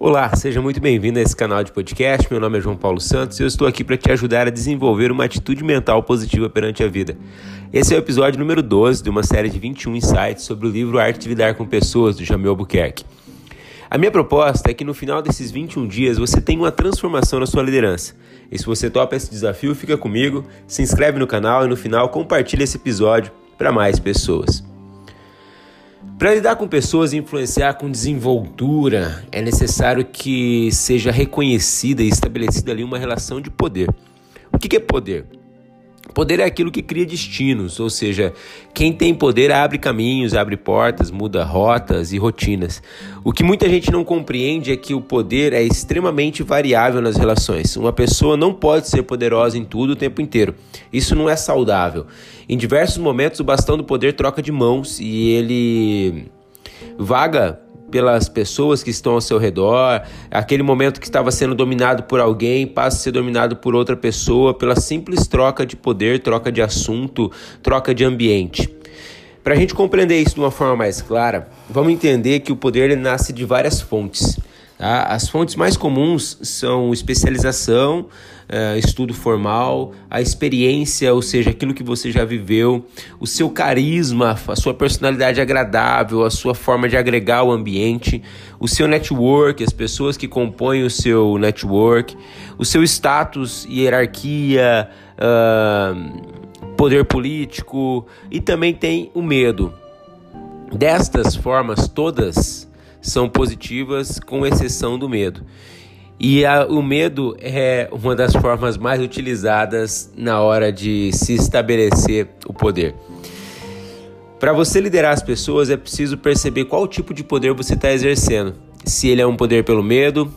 Olá, seja muito bem-vindo a esse canal de podcast. Meu nome é João Paulo Santos e eu estou aqui para te ajudar a desenvolver uma atitude mental positiva perante a vida. Esse é o episódio número 12 de uma série de 21 insights sobre o livro Arte de Lidar com Pessoas, do Jamil Albuquerque. A minha proposta é que no final desses 21 dias você tenha uma transformação na sua liderança. E se você topa esse desafio, fica comigo, se inscreve no canal e no final compartilha esse episódio para mais pessoas. Para lidar com pessoas e influenciar com desenvoltura, é necessário que seja reconhecida e estabelecida ali uma relação de poder. O que é poder? Poder é aquilo que cria destinos, ou seja, quem tem poder abre caminhos, abre portas, muda rotas e rotinas. O que muita gente não compreende é que o poder é extremamente variável nas relações. Uma pessoa não pode ser poderosa em tudo o tempo inteiro. Isso não é saudável. Em diversos momentos, o bastão do poder troca de mãos e ele vaga pelas pessoas que estão ao seu redor, aquele momento que estava sendo dominado por alguém passa a ser dominado por outra pessoa pela simples troca de poder, troca de assunto, troca de ambiente. Para a gente compreender isso de uma forma mais clara, vamos entender que o poder nasce de várias fontes. Tá? As fontes mais comuns são especialização, uh, estudo formal, a experiência, ou seja, aquilo que você já viveu, o seu carisma, a sua personalidade agradável, a sua forma de agregar o ambiente, o seu network, as pessoas que compõem o seu network, o seu status, hierarquia, uh, poder político e também tem o medo. Destas formas todas, são positivas, com exceção do medo. E a, o medo é uma das formas mais utilizadas na hora de se estabelecer o poder. Para você liderar as pessoas, é preciso perceber qual tipo de poder você está exercendo. Se ele é um poder pelo medo,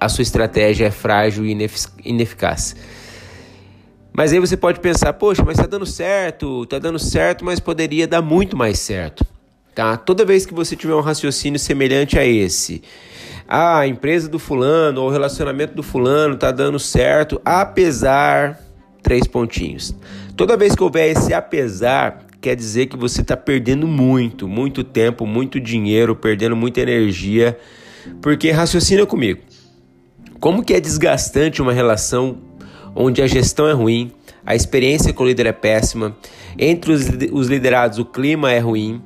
a sua estratégia é frágil e ineficaz. Mas aí você pode pensar, poxa, mas está dando certo, está dando certo, mas poderia dar muito mais certo. Tá? Toda vez que você tiver um raciocínio semelhante a esse, ah, a empresa do fulano ou o relacionamento do fulano tá dando certo, apesar três pontinhos. Toda vez que houver esse apesar, quer dizer que você está perdendo muito, muito tempo, muito dinheiro, perdendo muita energia, porque raciocina comigo. Como que é desgastante uma relação onde a gestão é ruim, a experiência com o líder é péssima, entre os, os liderados o clima é ruim,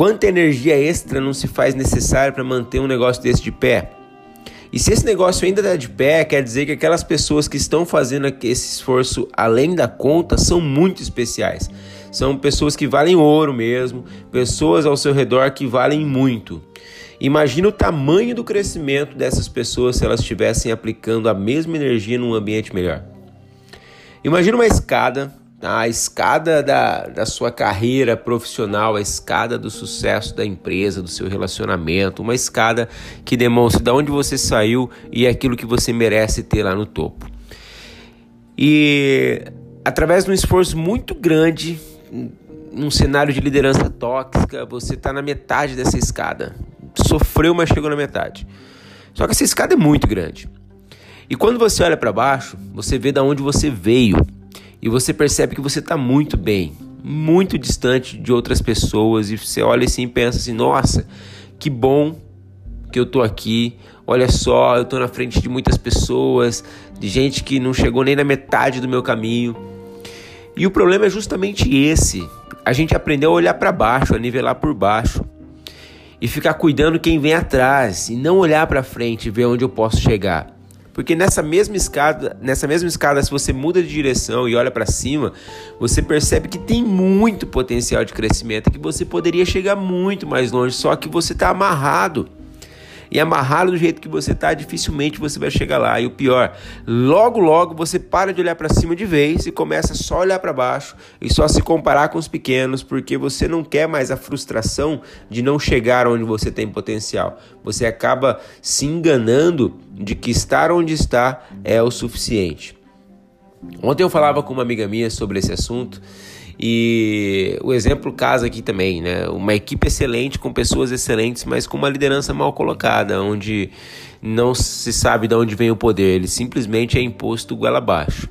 Quanta energia extra não se faz necessária para manter um negócio desse de pé? E se esse negócio ainda está de pé, quer dizer que aquelas pessoas que estão fazendo esse esforço além da conta são muito especiais. São pessoas que valem ouro mesmo, pessoas ao seu redor que valem muito. Imagina o tamanho do crescimento dessas pessoas se elas estivessem aplicando a mesma energia num ambiente melhor. Imagina uma escada a escada da, da sua carreira profissional, a escada do sucesso da empresa, do seu relacionamento, uma escada que demonstra de onde você saiu e aquilo que você merece ter lá no topo. E através de um esforço muito grande, num cenário de liderança tóxica, você está na metade dessa escada. Sofreu, mas chegou na metade. Só que essa escada é muito grande. E quando você olha para baixo, você vê de onde você veio e você percebe que você está muito bem, muito distante de outras pessoas e você olha assim e pensa assim: nossa, que bom que eu tô aqui. Olha só, eu tô na frente de muitas pessoas, de gente que não chegou nem na metade do meu caminho. E o problema é justamente esse. A gente aprendeu a olhar para baixo, a nivelar por baixo e ficar cuidando quem vem atrás e não olhar para frente e ver onde eu posso chegar. Porque nessa mesma escada, nessa mesma escada, se você muda de direção e olha para cima, você percebe que tem muito potencial de crescimento, que você poderia chegar muito mais longe, só que você está amarrado e amarrado do jeito que você tá, dificilmente você vai chegar lá. E o pior, logo logo você para de olhar para cima de vez e começa só a olhar para baixo e só se comparar com os pequenos, porque você não quer mais a frustração de não chegar onde você tem potencial. Você acaba se enganando de que estar onde está é o suficiente. Ontem eu falava com uma amiga minha sobre esse assunto e o exemplo casa aqui também, né? Uma equipe excelente com pessoas excelentes, mas com uma liderança mal colocada, onde não se sabe de onde vem o poder, ele simplesmente é imposto goela abaixo.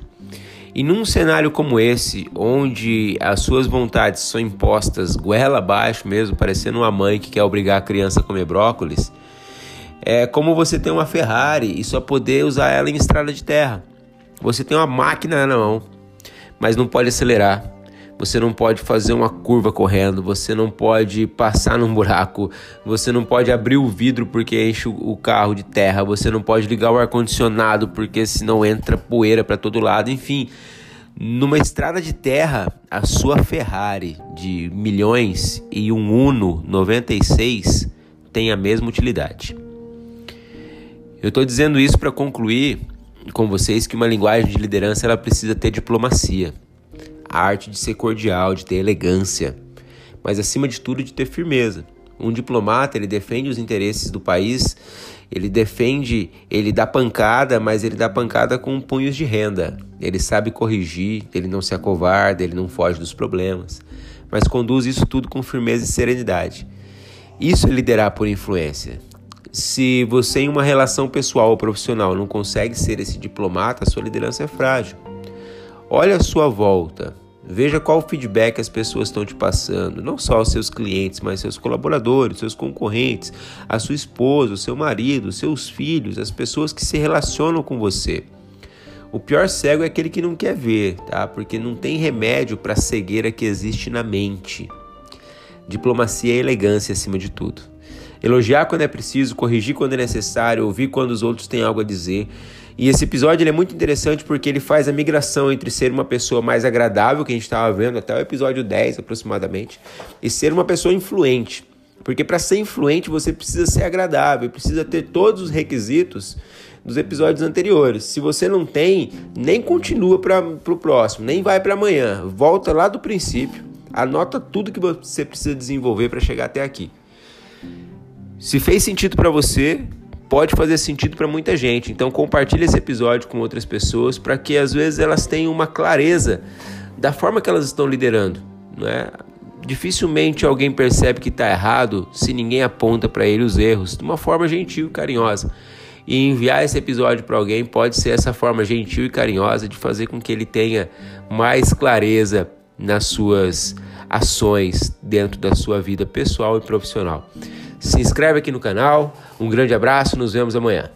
E num cenário como esse, onde as suas vontades são impostas goela abaixo mesmo, parecendo uma mãe que quer obrigar a criança a comer brócolis, É como você ter uma Ferrari e só poder usar ela em estrada de terra. Você tem uma máquina na mão, mas não pode acelerar. Você não pode fazer uma curva correndo, você não pode passar num buraco, você não pode abrir o vidro porque enche o carro de terra, você não pode ligar o ar condicionado porque senão entra poeira para todo lado, enfim. Numa estrada de terra, a sua Ferrari de milhões e um Uno 96 tem a mesma utilidade. Eu estou dizendo isso para concluir com vocês que uma linguagem de liderança ela precisa ter diplomacia a arte de ser cordial, de ter elegância, mas acima de tudo de ter firmeza. Um diplomata, ele defende os interesses do país, ele defende, ele dá pancada, mas ele dá pancada com punhos de renda. Ele sabe corrigir, ele não se acovarda, ele não foge dos problemas, mas conduz isso tudo com firmeza e serenidade. Isso é liderar por influência. Se você em uma relação pessoal ou profissional não consegue ser esse diplomata, a sua liderança é frágil. Olha a sua volta. Veja qual feedback as pessoas estão te passando, não só os seus clientes, mas seus colaboradores, seus concorrentes, a sua esposa, o seu marido, seus filhos, as pessoas que se relacionam com você. O pior cego é aquele que não quer ver, tá? Porque não tem remédio para a cegueira que existe na mente. Diplomacia é elegância acima de tudo. Elogiar quando é preciso, corrigir quando é necessário, ouvir quando os outros têm algo a dizer e esse episódio é muito interessante porque ele faz a migração entre ser uma pessoa mais agradável, que a gente estava vendo até o episódio 10 aproximadamente, e ser uma pessoa influente. Porque para ser influente você precisa ser agradável, precisa ter todos os requisitos dos episódios anteriores. Se você não tem, nem continua para o próximo, nem vai para amanhã. Volta lá do princípio, anota tudo que você precisa desenvolver para chegar até aqui. Se fez sentido para você, pode fazer sentido para muita gente. Então compartilhe esse episódio com outras pessoas para que às vezes elas tenham uma clareza da forma que elas estão liderando, não é? Dificilmente alguém percebe que está errado se ninguém aponta para ele os erros de uma forma gentil e carinhosa. E enviar esse episódio para alguém pode ser essa forma gentil e carinhosa de fazer com que ele tenha mais clareza nas suas ações dentro da sua vida pessoal e profissional. Se inscreve aqui no canal. Um grande abraço, nos vemos amanhã.